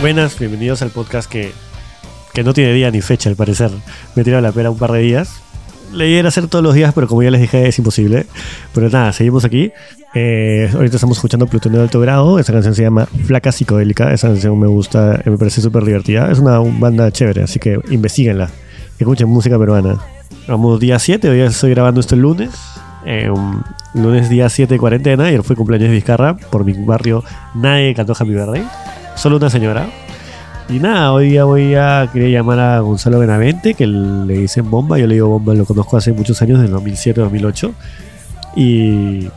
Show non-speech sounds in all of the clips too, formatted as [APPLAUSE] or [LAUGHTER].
Buenas, bienvenidos al podcast que, que no tiene día ni fecha al parecer. Me tirado la pera un par de días. Le iba a hacer todos los días, pero como ya les dije es imposible. Pero nada, seguimos aquí. Eh, ahorita estamos escuchando Plutonio de Alto Grado. Esa canción se llama Flaca Psicodélica. Esa canción me gusta, me parece súper divertida. Es una banda chévere, así que investiguenla. Escuchen música peruana. Vamos día 7, hoy estoy grabando esto el lunes. Eh, un lunes día 7 de cuarentena. Ayer fue cumpleaños de Vizcarra por mi barrio. Nadie cantó Happy Birthday. Solo una señora. Y nada, hoy día voy a querer llamar a Gonzalo Benavente, que le dicen Bomba. Yo le digo Bomba, lo conozco hace muchos años, del 2007-2008. Y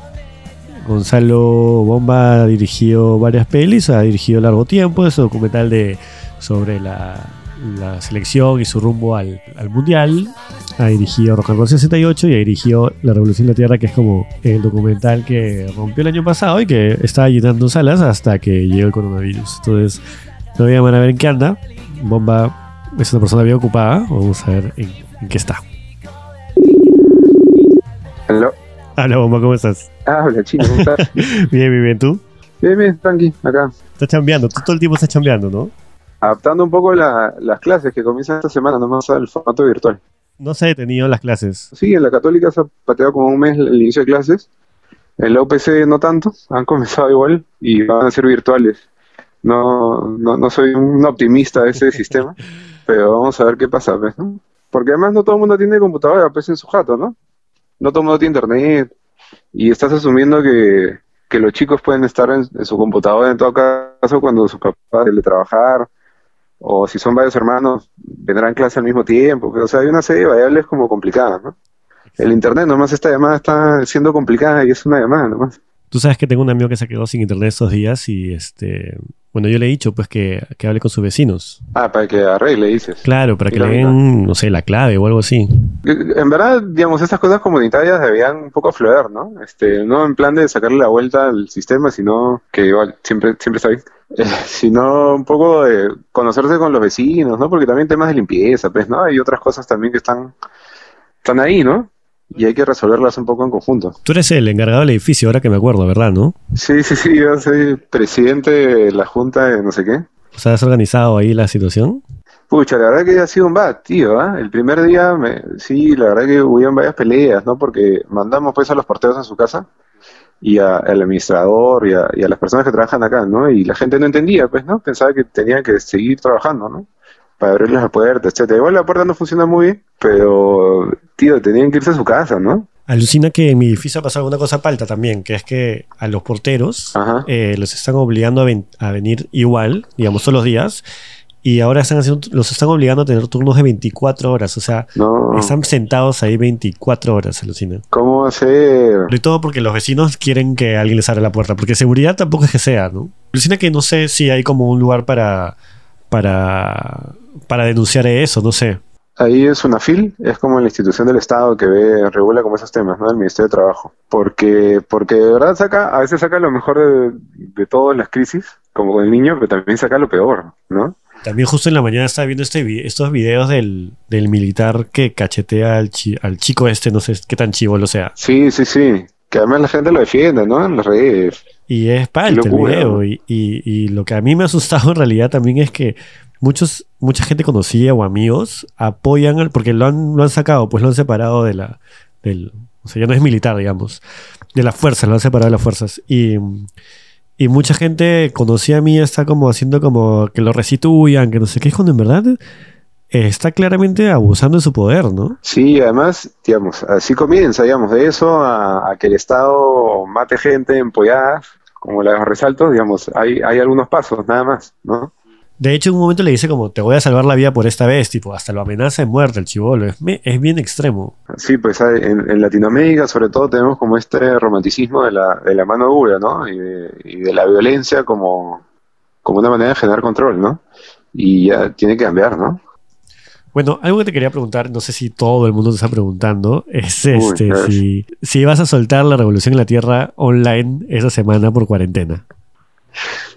Gonzalo Bomba ha dirigido varias pelis, ha dirigido largo tiempo, es un documental de, sobre la, la selección y su rumbo al, al Mundial. Ha dirigido Rock and Roll 68 y ha dirigido La Revolución de la Tierra, que es como el documental que rompió el año pasado y que está llenando salas hasta que llegó el coronavirus. Entonces, lo voy a ver en qué anda. Bomba es una persona bien ocupada. Vamos a ver en, en qué está. Hola. Hola, Bomba, ¿cómo estás? Ah, hola, chino, ¿cómo estás? [LAUGHS] bien, bien, bien. ¿Tú? bien, bien, tranqui, acá. Estás chambeando. Tú todo el tiempo estás chambeando, ¿no? Adaptando un poco la- las clases que comienzan esta semana, nomás al formato virtual. No se ha detenido las clases. Sí, en la Católica se ha pateado como un mes el inicio de clases. En la UPC no tanto, han [LAUGHS] comenzado igual y van a ser virtuales. No, no, no soy un optimista de ese sistema, [LAUGHS] pero vamos a ver qué pasa, pues, ¿no? Porque además no todo el mundo tiene computadora, pues en su jato, ¿no? No todo el mundo tiene internet y estás asumiendo que, que los chicos pueden estar en, en su computadora en todo caso cuando sus papás de trabajar o si son varios hermanos vendrán clase al mismo tiempo. O sea, hay una serie de variables como complicadas, ¿no? El internet, nomás esta llamada está siendo complicada y es una llamada nomás. Tú sabes que tengo un amigo que se quedó sin internet estos días y este. Bueno, yo le he dicho pues que, que hable con sus vecinos. Ah, para que arregle, dices. Claro, para que le den, no sé, la clave o algo así. En verdad, digamos, estas cosas comunitarias debían un poco aflorar, ¿no? Este, no en plan de sacarle la vuelta al sistema, sino que igual siempre, siempre está bien. [LAUGHS] Eh, sino un poco de conocerse con los vecinos, ¿no? Porque también temas de limpieza, pues, ¿no? Hay otras cosas también que están, están ahí, ¿no? Y hay que resolverlas un poco en conjunto. Tú eres el encargado del edificio, ahora que me acuerdo, ¿verdad? ¿No? Sí, sí, sí, yo soy presidente de la junta de no sé qué. O sea, ¿has organizado ahí la situación? Pucha, la verdad que ha sido un bad, tío, ¿ah? El primer día, me, sí, la verdad que hubieron varias peleas, ¿no? Porque mandamos pues a los porteros a su casa y a- al administrador y a, y a las personas que trabajan acá, ¿no? Y la gente no entendía, pues, ¿no? Pensaba que tenían que seguir trabajando, ¿no? Para abrirles la puerta, etcétera. Igual la puerta no funciona muy bien, pero, tío, tenían que irse a su casa, ¿no? Alucina que en mi edificio ha pasado una cosa palta también, que es que a los porteros eh, los están obligando a, ven- a venir igual, digamos, todos los días, y ahora están haciendo, los están obligando a tener turnos de 24 horas, o sea, No, están sentados ahí 24 horas, alucina. ¿cómo hacer? Y todo porque los vecinos quieren que alguien les abra la puerta, porque seguridad tampoco es que sea, ¿no? Alucina que no sé si hay como un lugar para, para, para denunciar eso, no sé. Ahí es una FIL, es como la institución del Estado que ve, regula como esos temas, ¿no? El Ministerio de Trabajo. Porque, porque de verdad saca, a veces saca lo mejor de, de todas las crisis, como con el niño, pero también saca lo peor, ¿no? También justo en la mañana estaba viendo este estos videos del, del militar que cachetea al, chi- al chico este, no sé qué tan chivo lo sea. Sí, sí, sí. Que además la gente lo defiende, ¿no? En las redes. Y es palta el locura, video. Y, y- y lo que a mí me ha asustado en realidad también es que muchos, mucha gente conocida o amigos apoyan, al- porque lo han, lo han sacado, pues lo han separado de la, del, o sea, ya no es militar, digamos, de las fuerzas, lo han separado de las fuerzas. Y, y mucha gente conocida a mí está como haciendo como que lo restituyan, que no sé qué, es cuando en verdad eh, está claramente abusando de su poder, ¿no? Sí, además, digamos, así comienza, digamos, de eso a, a que el Estado mate gente empollada, como la de los resaltos, digamos, hay, hay algunos pasos, nada más, ¿no? De hecho, en un momento le dice como, te voy a salvar la vida por esta vez, tipo, hasta lo amenaza de muerte el chivolo. Es, bien extremo. Sí, pues hay- en, en Latinoamérica sobre todo tenemos como este romanticismo de la, de la mano dura, ¿no? Y de, y de la violencia como, como una manera de generar control, ¿no? Y ya tiene que cambiar, ¿no? Bueno, algo que te quería preguntar, no sé si todo el mundo te está preguntando, es este, si, si vas a soltar la revolución en la Tierra online esa semana por cuarentena.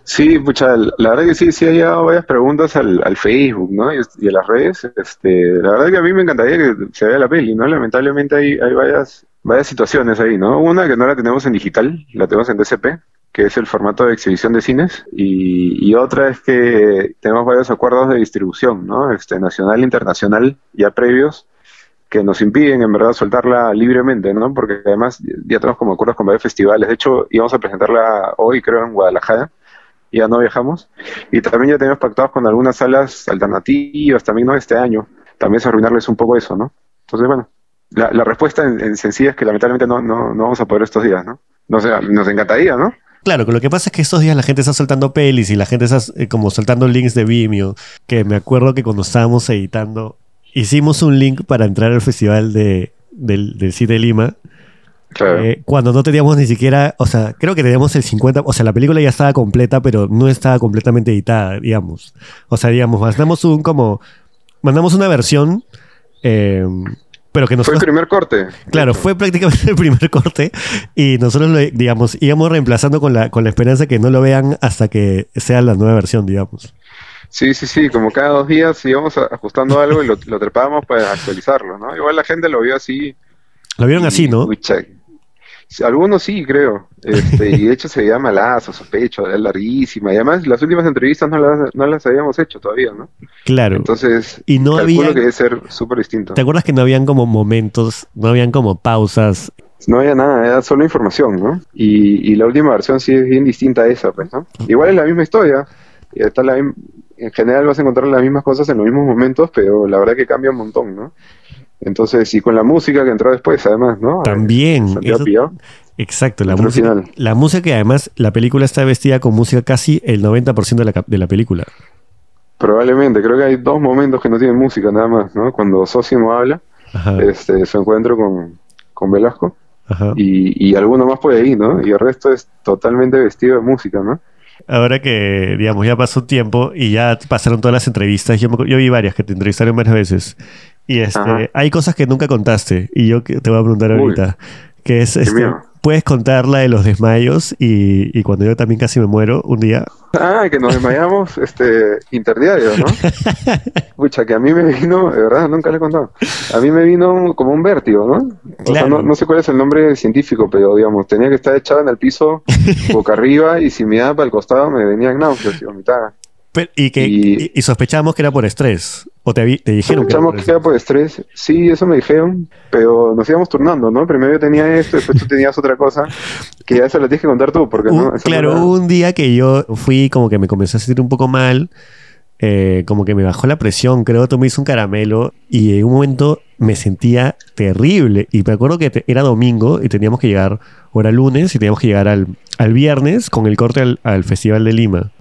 Sí, pucha, la verdad que sí, sí hay varias preguntas al, al Facebook, ¿no? Y, y a las redes. Este, la verdad que a mí me encantaría que se vea la peli, ¿no? Lamentablemente hay, hay varias, varias situaciones ahí, ¿no? Una que no la tenemos en digital, la tenemos en DCP, que es el formato de exhibición de cines, y, otra es que tenemos varios acuerdos de distribución, ¿no? Este, nacional e internacional, ya previos, que nos impiden en verdad soltarla libremente, ¿no? Porque además ya tenemos como acuerdos con varios festivales. De hecho, íbamos a presentarla hoy, creo, en Guadalajara, ya no viajamos. Y también ya tenemos pactados con algunas salas alternativas, también no este año. También es arruinarles un poco eso, ¿no? Entonces, bueno, la, la respuesta en, en, sencilla es que lamentablemente no, no, no vamos a poder estos días, ¿no? No sé, nos encantaría, ¿no? Claro, lo que pasa es que estos días la gente está soltando pelis y la gente está eh, como soltando links de Vimeo, que me acuerdo que cuando estábamos editando, hicimos un link para entrar al festival de, del, del CITE Lima, Claro. eh, cuando no teníamos ni siquiera, o sea, creo que teníamos el 50, o sea, la película ya estaba completa, pero no estaba completamente editada, digamos. O sea, digamos, mandamos un como, mandamos una versión, eh, pero que Fue el nosotros... primer corte. Claro, fue prácticamente [LAUGHS] el primer corte y nosotros, lo, digamos, íbamos reemplazando con la, con la esperanza que no lo vean hasta que sea la nueva versión, digamos. Sí, sí, sí, como cada dos días íbamos ajustando algo y lo, lo trepábamos para actualizarlo, ¿no? Igual la gente lo vio así. Lo vieron y, así, ¿no? sí, algunos sí, creo. Este, y de hecho se veía malazo, sospecho, era larguísima. Y además las últimas entrevistas no las, no las habíamos hecho todavía, ¿no? Claro. Entonces, Y no había- que debe ser súper distinto. ¿Te acuerdas que no habían como momentos, no habían como pausas? No había nada, era solo información, ¿no? Y, y la última versión sí es bien distinta a esa, pues, ¿no? Igual es la misma historia. está la en general vas a encontrar las mismas cosas en los mismos momentos, pero la verdad que cambia un montón, ¿no? Entonces, y con la música que entró después, además, ¿no? También. Santiago eso- exacto, la música. La música que además la película está vestida con música casi el 90% de la, de la película. Probablemente, creo que hay dos momentos que no tienen música nada más, ¿no? Cuando Sosimo habla, Ajá. este, su encuentro con, con Velasco, ajá. y, y alguno más por ahí, ¿no? Y el resto es totalmente vestido de música, ¿no? Ahora que, digamos, ya pasó un tiempo y ya pasaron todas las entrevistas, yo, yo vi varias que te entrevistaron varias veces. Y este, Ajá. hay cosas que nunca contaste y yo que te voy a preguntar Uy. ahorita. Que es, este, puedes contar la de los desmayos y, y cuando yo también casi me muero un día. Ah, que nos desmayamos [LAUGHS] este, interdiario, ¿no? Pucha, que a mí me vino, de verdad, nunca le he contado. A mí me vino como un vértigo, ¿no? O sea, no, no sé cuál es el nombre científico, pero digamos, tenía que estar echado en el piso, [LAUGHS] boca arriba, y si miraba para el costado me venían náuseas y vomitaba. Y, que, Y- y, y sospechamos que era por estrés. O te, dijeron que era Sospechamos que era por estrés. Sí, eso me dijeron, pero nos íbamos turnando, ¿no? Primero yo tenía esto, después tú tenías otra cosa, que ya eso lo tienes que contar tú, porque no... Un- claro, no era- un día que yo fui como que me comencé a sentir un poco mal, eh, como que me bajó la presión, creo, tomé hice un caramelo y en un momento me sentía terrible. Y me acuerdo que te- era domingo y teníamos que llegar, o era lunes y teníamos que llegar al, al viernes con el corte al, al Festival de Lima.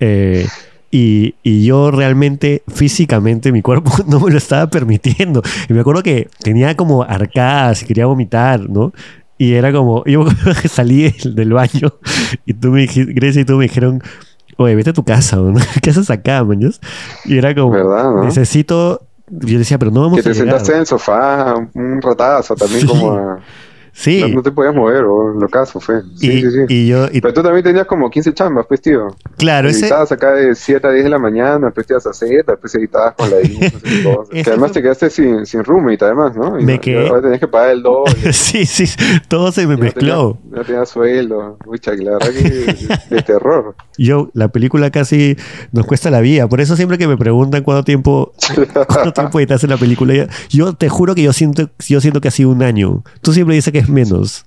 Eh, y, y yo realmente, físicamente, mi cuerpo [LAUGHS] no me lo estaba permitiendo. Y me acuerdo que tenía como arcadas y quería vomitar, ¿no? Y era como, [LAUGHS] yo que salí del, del baño y tú me dijiste, Grecia y tú me dijeron, oye, vete a tu casa, ¿no? [LAUGHS] ¿qué haces acá, maños? Y era como, ¿Verdad, no? necesito, yo decía, pero no vamos Que te a llegar. sentaste en el sofá, un ratazo también Sí. como a- Sí, No, no te podías mover, o lo caso fue. Sí, y, sí, sí. y yo, y- Pero tú también tenías como 15 chambas, pues, tío. claro, ese, Editabas acá de 7 a 10 de la mañana, después te ibas a Z, después editabas con la I, no sé [LAUGHS] Que además te quedaste sin, sin roommate, además, ¿no? Y Me no- ahora tenías que pagar el doble. [LAUGHS] sí, sí, todo se me mezcló. tenías- No tenías sueldo. Ucha, que la verdad que de, de terror. Yo, la película casi nos cuesta la vida. Por eso siempre que me preguntan cuánto tiempo, cuánto tiempo [LAUGHS] editaste la película, yo te juro que yo siento, yo siento que ha sido un año. Tú siempre dices que menos.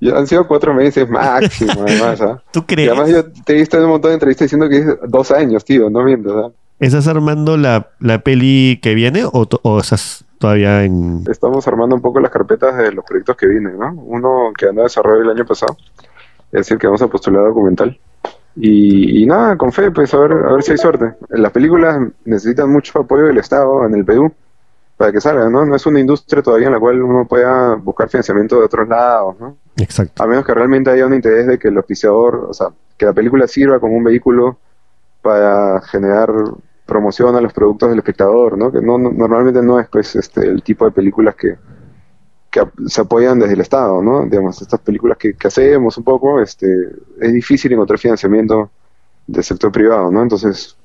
Ya han sido cuatro meses máximo, además, ¿ah? [LAUGHS] ¿Tú Y crees? además yo te he visto en un montón de entrevistas diciendo que es dos años, tío, no mientas, ¿ah? ¿Estás armando la, la peli que viene o, o estás todavía en... Estamos armando un poco las carpetas de los proyectos que vienen, ¿no? Uno que anda desarrollo el año pasado, es el que vamos a postular documental. Y, y nada, con fe, pues a ver, a ver si hay suerte. Las películas necesitan mucho apoyo del Estado en el Perú para que salgan, ¿no? No es una industria todavía en la cual uno pueda buscar financiamiento de otros lados, ¿no? Exacto. A menos que realmente haya un interés de que el auspiciador, o sea, que la película sirva como un vehículo para generar promoción a los productos del espectador, ¿no? Que no, no- normalmente no es pues este el tipo de películas que, que se apoyan desde el Estado, ¿no? Digamos, estas películas que, que hacemos un poco, este, es difícil encontrar financiamiento del sector privado, ¿no? Entonces,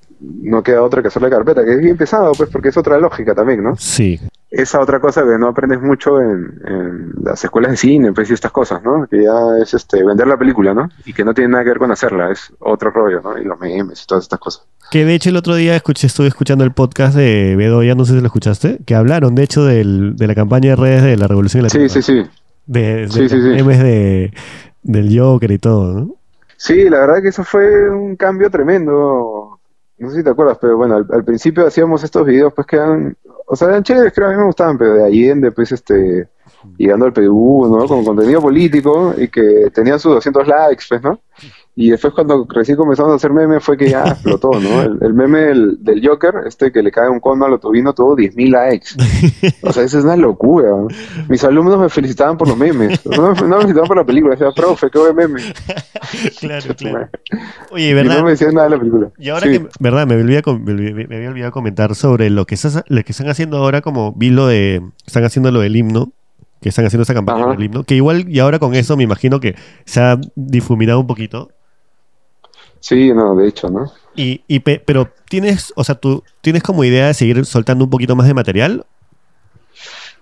no queda otra que hacer la carpeta, que es bien pesado, pues, porque es otra lógica también, ¿no? Sí. esa otra cosa que no aprendes mucho en, en las escuelas de cine, pues y estas cosas, ¿no? Que ya es este vender la película, ¿no? Y que no tiene nada que ver con hacerla, es otro rollo, ¿no? Y los memes y todas estas cosas. Que de hecho el otro día escuché, estuve escuchando el podcast de Bedoya, no sé si lo escuchaste, que hablaron de hecho del, de la campaña de redes de la Revolución de la Sí, sí, sí. De, de Sí, sí. memes de, del Joker y todo, ¿no? Sí, la verdad que eso fue un cambio tremendo. No sé si te acuerdas, pero bueno, al, principio hacíamos estos videos, pues que eran, o sea, eran chéveres, creo a mí me gustaban, pero de Allende, pues este, llegando al Perú, ¿no? Con contenido político y que tenía sus 200 likes, pues, ¿no? Y después cuando recién comenzamos a hacer memes fue que ya [LAUGHS] explotó, ¿no? El, el meme del, del Joker, este que le cae un cono al otobino, tuvo 10.000 likes. O sea, eso es una locura. Mis alumnos me felicitaban por los memes. No, me- no me felicitaban por la película, decían, profe, qué buen meme. [LAUGHS] claro, [LAUGHS] claro. Oye, Y ¿verdad? no me decían nada de la película. Y ahora Sí. que, verdad, me, olvidé me, había olvidado comentar sobre lo que, estás- lo que están haciendo ahora, como vi lo de, están haciendo lo del himno, que están haciendo esa campaña Ajá. del himno, que igual, y ahora con eso me imagino que se ha difuminado un poquito. Sí, no, de hecho, ¿no? Y, y pe- pero tienes, o sea, tú tienes como idea de seguir soltando un poquito más de material.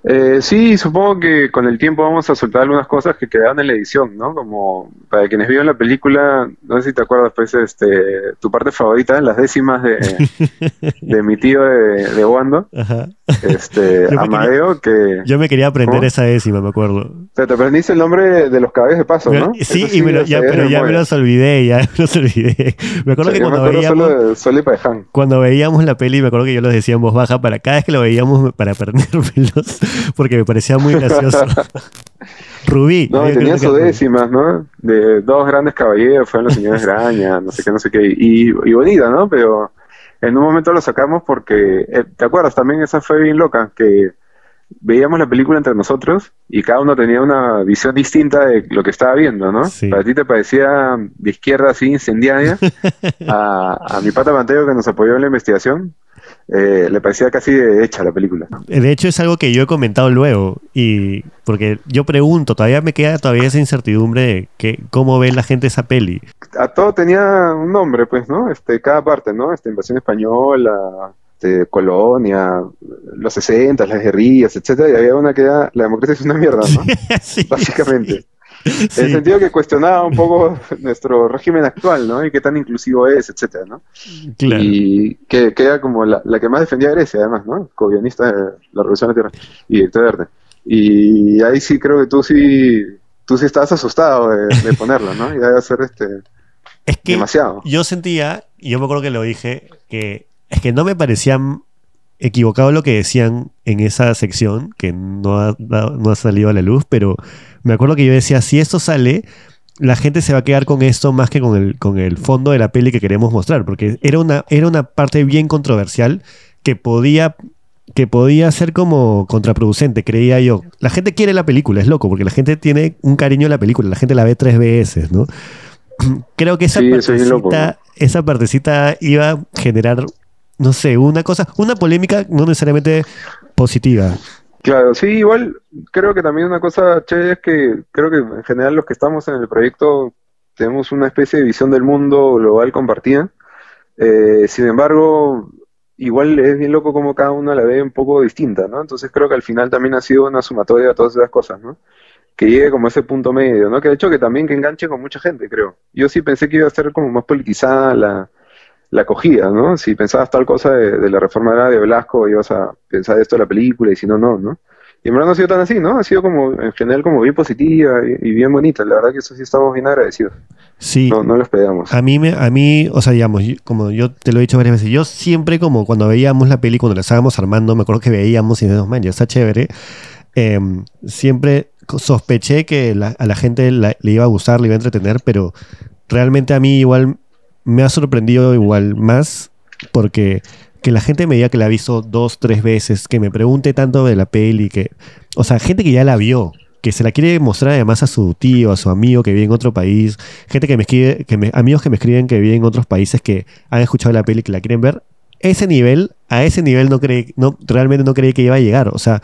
Eh, sí, supongo que con el tiempo vamos a soltar algunas cosas que quedaron en la edición, ¿no? Como para quienes vieron la película, no sé si te acuerdas, pues, este, tu parte favorita, las décimas de, [LAUGHS] de mi tío de, de Wando, Ajá. Este, [LAUGHS] Amadeo, que Yo me quería aprender ¿Cómo? esa décima, me acuerdo. te, te aprendiste el nombre de los caballos de paso, ¿no? sí, y me lo- ya, pero ya me los olvidé, ya me los olvidé. Me acuerdo O sea, que me cuando acuerdo veíamos, solo de cuando veíamos la peli, me acuerdo que yo los decía en voz baja para cada vez que lo veíamos para aprendérmelos, [LAUGHS] porque me parecía muy gracioso. [LAUGHS] Rubí. No, tenían Rubí. décimas, ¿no? De dos grandes caballeros, fueron los señores Graña, no sé qué, no sé qué. Y, y bonita, ¿no? Pero en un momento lo sacamos porque, eh, ¿te acuerdas? También esa fue bien loca, que veíamos la película entre nosotros y cada uno tenía una visión distinta de lo que estaba viendo, ¿no? Sí. Para ti te parecía de izquierda así incendiaria, [LAUGHS] a, a mi pata Mateo que nos apoyó en la investigación, eh, le parecía casi hecha la película. De hecho, es algo que yo he comentado luego. Y porque yo pregunto, todavía me queda todavía esa incertidumbre de que, cómo ve la gente esa peli. a todo tenía un nombre, pues, ¿no? Este, cada parte, ¿no? Este, invasión española, este, colonia, los 60, las guerrillas, etcétera, y había una que era la democracia es una mierda, ¿no? [LAUGHS] Sí, Básicamente. sí. [LAUGHS] En el sentido que cuestionaba un poco [LAUGHS] nuestro régimen actual, ¿no? Y qué tan inclusivo es, etcétera, ¿no? Claro. Y que, que era como la, la que más defendía a Grecia, además, ¿no? Co-guionista de la Revolución de la Tierra y director de arte. Y ahí sí creo que tú sí, tú sí estabas asustado de, de ponerla, ¿no? Y debe ser este, Es que demasiado. yo sentía, y yo me acuerdo que lo dije, que es que no me parecía equivocado lo que decían en esa sección, que no ha, no ha salido a la luz, pero me acuerdo que yo decía, si esto sale, la gente se va a quedar con esto más que con el, con el fondo de la peli que queremos mostrar, porque era una, era una parte bien controversial que podía que podía ser como contraproducente, creía yo. La gente quiere la película, es loco, porque la gente tiene un cariño a la película, la gente la ve tres veces, ¿no? [CLEARS THROAT] Creo que esa Sí, es esa partecita iba a generar, no sé, una cosa, una polémica no necesariamente positiva. Claro, sí, igual creo que también una cosa chévere es que creo que en general los que estamos en el proyecto tenemos una especie de visión del mundo global compartida. Eh, sin embargo, igual es bien loco como cada uno la ve un poco distinta, ¿no? Entonces creo que al final también ha sido una sumatoria de todas esas cosas, ¿no? Que llegue como a ese punto medio, ¿no? Que de hecho que también que enganche con mucha gente, creo. Yo sí pensé que iba a ser como más politizada la, la acogida, ¿no? Si pensabas tal cosa de, de la reforma agraria de Velasco, ibas a pensar esto de la película y si no, no, ¿no? Y en verdad no ha sido tan así, ¿no? Ha sido como, en general, como bien positiva y, y bien bonita. La verdad que eso sí estamos bien agradecidos. Sí. No, no lo esperamos. A mí, me, a mí, o sea, digamos, yo- como yo te lo he dicho varias veces, yo siempre como cuando veíamos la peli, cuando la estábamos armando, me acuerdo que veíamos y decíamos, man, ya está chévere, eh, siempre sospeché que la- a la gente la- le iba a gustar, le iba a entretener, pero realmente a mí igual me ha sorprendido igual más porque que la gente me diga que la ha visto dos, tres veces, que me pregunte tanto de la peli, que, o sea, gente que ya la vio, que se la quiere mostrar además a su tío, a su amigo que vive en otro país, gente que me escribe, que me- amigos que me escriben que viven en otros países que han escuchado la peli que la quieren ver, ese nivel, a ese nivel no creí, no, realmente no creí que iba a llegar. O sea,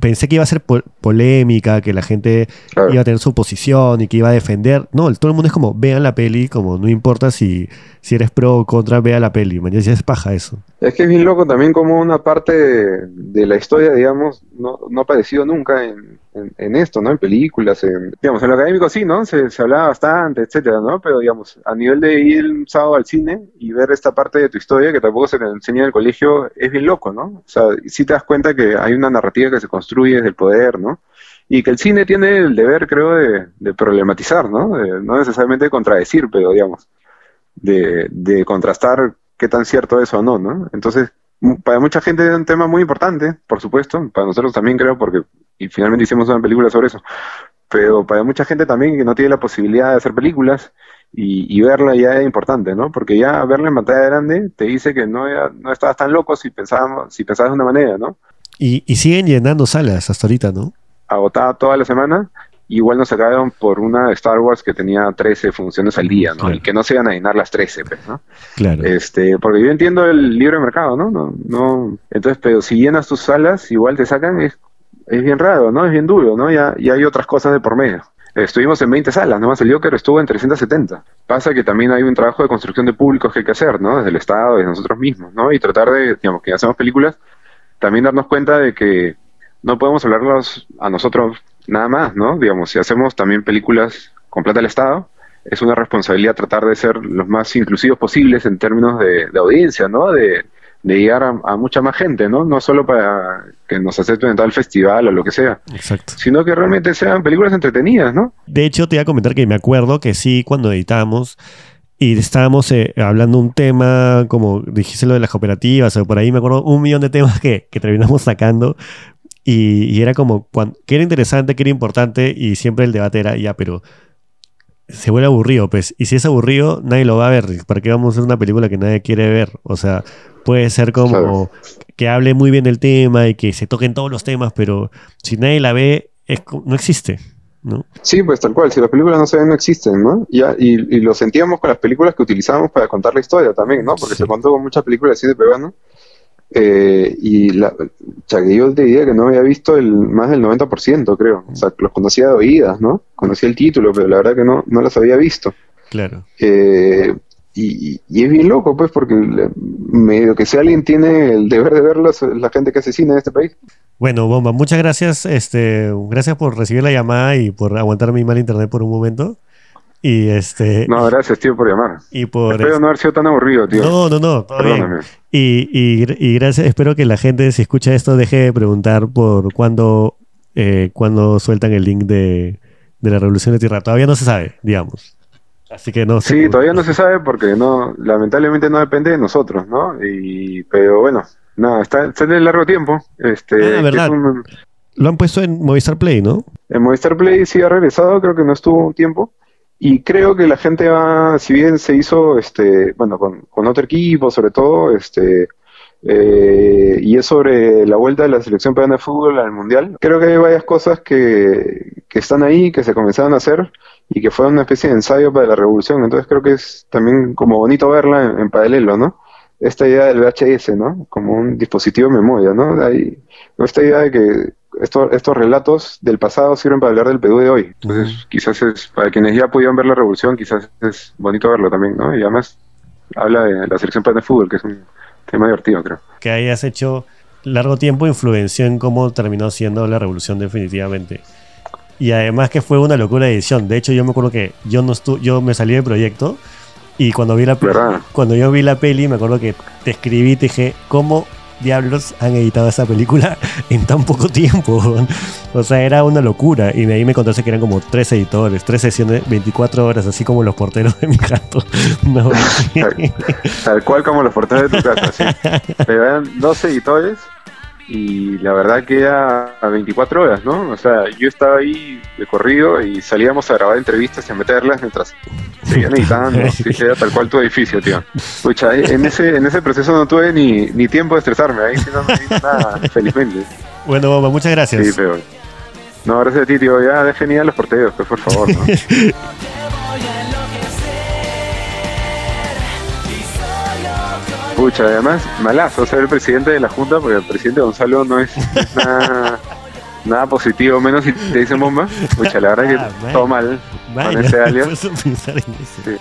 pensé que iba a ser po- polémica, que la gente Claro. iba a tener su posición y que iba a defender. No, el- todo el mundo es como, vean la peli, como no importa si, si eres pro o contra, vea la peli. Man, ya es paja eso. Es que es bien loco también como una parte de, de la historia, digamos, no, no ha aparecido nunca en, en, esto, ¿no? En películas, en, digamos, en lo académico sí, ¿no? Se, hablaba bastante, etcétera, ¿no? Pero, digamos, a nivel de ir un sábado al cine y ver esta parte de tu historia que tampoco se te enseña en el colegio, es bien loco, ¿no? O sea, sí te das cuenta que hay una narrativa que se construye desde el poder, ¿no? Y que el cine tiene el deber, creo, de, de problematizar, ¿no? De- no necesariamente contradecir, pero, digamos, de, de contrastar qué tan cierto es o no, ¿no? Entonces, para mucha gente es un tema muy importante, por supuesto, para nosotros también creo, porque y finalmente hicimos una película sobre eso, pero para mucha gente también que no tiene la posibilidad de hacer películas y, y verla ya es importante, ¿no? Porque ya verla en pantalla grande te dice que no, era- no estabas tan loco si pensábamos, si pensabas de una manera, ¿no? Y, y siguen llenando salas hasta ahorita, ¿no? Agotada toda la semana, igual nos sacaron por una de Star Wars que tenía 13 funciones al día, ¿no? Claro. Y que no se iban a llenar las 13, pues, ¿no? Claro. Este, porque yo entiendo el libre mercado, ¿no? No, no, entonces, pero si llenas tus salas, igual te sacan, es, es bien raro, ¿no? Es bien duro, ¿no? Ya, ya hay otras cosas de por medio. Estuvimos en 20 salas, nomás el Joker estuvo en 370. Pasa que también hay un trabajo de construcción de públicos que hay que hacer, ¿no? Desde el Estado, desde nosotros mismos, ¿no? Y tratar de, digamos, que hacemos películas, también darnos cuenta de que no podemos hablarlos a nosotros nada más, ¿no? Digamos, si hacemos también películas con plata del Estado, es una responsabilidad tratar de ser los más inclusivos posibles en términos de, de audiencia, ¿no? De, de llegar a, a mucha más gente, ¿no? No solo para que nos acepten en tal festival o lo que sea, Exacto. sino que realmente sean películas entretenidas, ¿no? De hecho, te iba a comentar que me acuerdo que sí, cuando editamos y estábamos eh, hablando un tema, como dijiste lo de las cooperativas, o por ahí me acuerdo un millón de temas que, que terminamos sacando. Y, y era como cuan- que era interesante, que era importante, y siempre el debate era, ya, pero se vuelve aburrido, pues. Y si es aburrido, nadie lo va a ver. ¿Para qué vamos a hacer una película que nadie quiere ver? O sea, puede ser como que hable muy bien del tema y que se toquen todos los temas, pero si nadie la ve, es, no existe, ¿no? Sí, pues tal cual, si las películas no se ven, no existen, ¿no? Ya, y, y lo sentíamos con las películas que utilizábamos para contar la historia también, ¿no? Porque Sí. se contó con muchas películas de cine peruano. Eh, y la, sea, yo te diría que no había visto el más del 90%, creo. O sea, los conocía de oídas, ¿no? Conocía el título, pero la verdad que no, no las había visto. Claro. Eh, y, y- es bien loco, pues, porque medio que si alguien tiene el deber de verlo es la gente que asesina en este país. Bueno, Bomba, muchas gracias. Este, gracias por recibir la llamada y por aguantar mi mal internet por un momento. Y este, No, gracias, tío, por llamar. y por Espero no haber sido tan aburrido, tío. no, no, no, todo bien. Y, y, y gracias, espero que la gente, si escucha esto, deje de preguntar por cuándo, eh, cuándo sueltan el link de, de la Revolución de Tierra. Todavía no se sabe, digamos. Así que no. Sí, todavía no se sabe porque no, lamentablemente no depende de nosotros, ¿no? Y, pero bueno, nada, está, está en el largo tiempo. Este, Ah, verdad. es un- Lo han puesto en Movistar Play, ¿no? en Movistar Play sí ha regresado, creo que no estuvo un tiempo. Y creo que la gente va, si bien se hizo, este, bueno, con, otro equipo, sobre todo, este, eh, y es sobre la vuelta de la selección peruana de fútbol al mundial. Creo que hay varias cosas que, que están ahí, que se comenzaron a hacer y que fue una especie de ensayo para la revolución. Entonces creo que es también como bonito verla en, en paralelo, ¿no? Esta idea del VHS, ¿no? Como un dispositivo de memoria, ¿no? Hay, esta idea de que estos, estos relatos del pasado sirven para hablar del Perú de hoy. Entonces, quizás es, para quienes ya pudieron ver la revolución, quizás es bonito verlo también, ¿no? Y además habla de la selección peruana de fútbol, que es un tema divertido, creo. que hayas hecho largo tiempo influenció en cómo terminó siendo la revolución definitivamente. Y además que fue una locura de edición. De hecho, yo me acuerdo que yo no estu yo me salí del proyecto y cuando vi la pe- ¿Verdad? cuando yo vi la peli, me acuerdo que te escribí y te dije, ¿cómo diablos han editado esa película [LAUGHS] en tan poco tiempo? o sea, era una locura. Y de ahí me contaste que eran como tres editores, tres sesiones, 24 horas, así como los porteros de mi gato. [LAUGHS] No. Tal cual como los portales de tu casa, sí. [LAUGHS] Pero eran dos editores y la verdad que era a 24 horas, ¿no? O sea, yo estaba ahí de corrido y salíamos a grabar entrevistas y a meterlas mientras seguían editando. Sí, [LAUGHS] era tal cual tu edificio, tío. Pucha, en ese, en ese proceso no tuve ni, ni tiempo de estresarme, ahí sí no me hice nada, [LAUGHS] felizmente. bueno, Bomba, muchas gracias. Sí, pero... No, gracias a ti, tío. Ya dejen ir a los porteros, pues, por favor, ¿no? [LAUGHS] Pucha, además, malazo ser el presidente de la Junta, porque el presidente Gonzalo no es, [LAUGHS] nada, nada positivo, menos si te dicen bomba. Pucha, la verdad Ah, que todo mal con ese [LAUGHS] alias. Sí.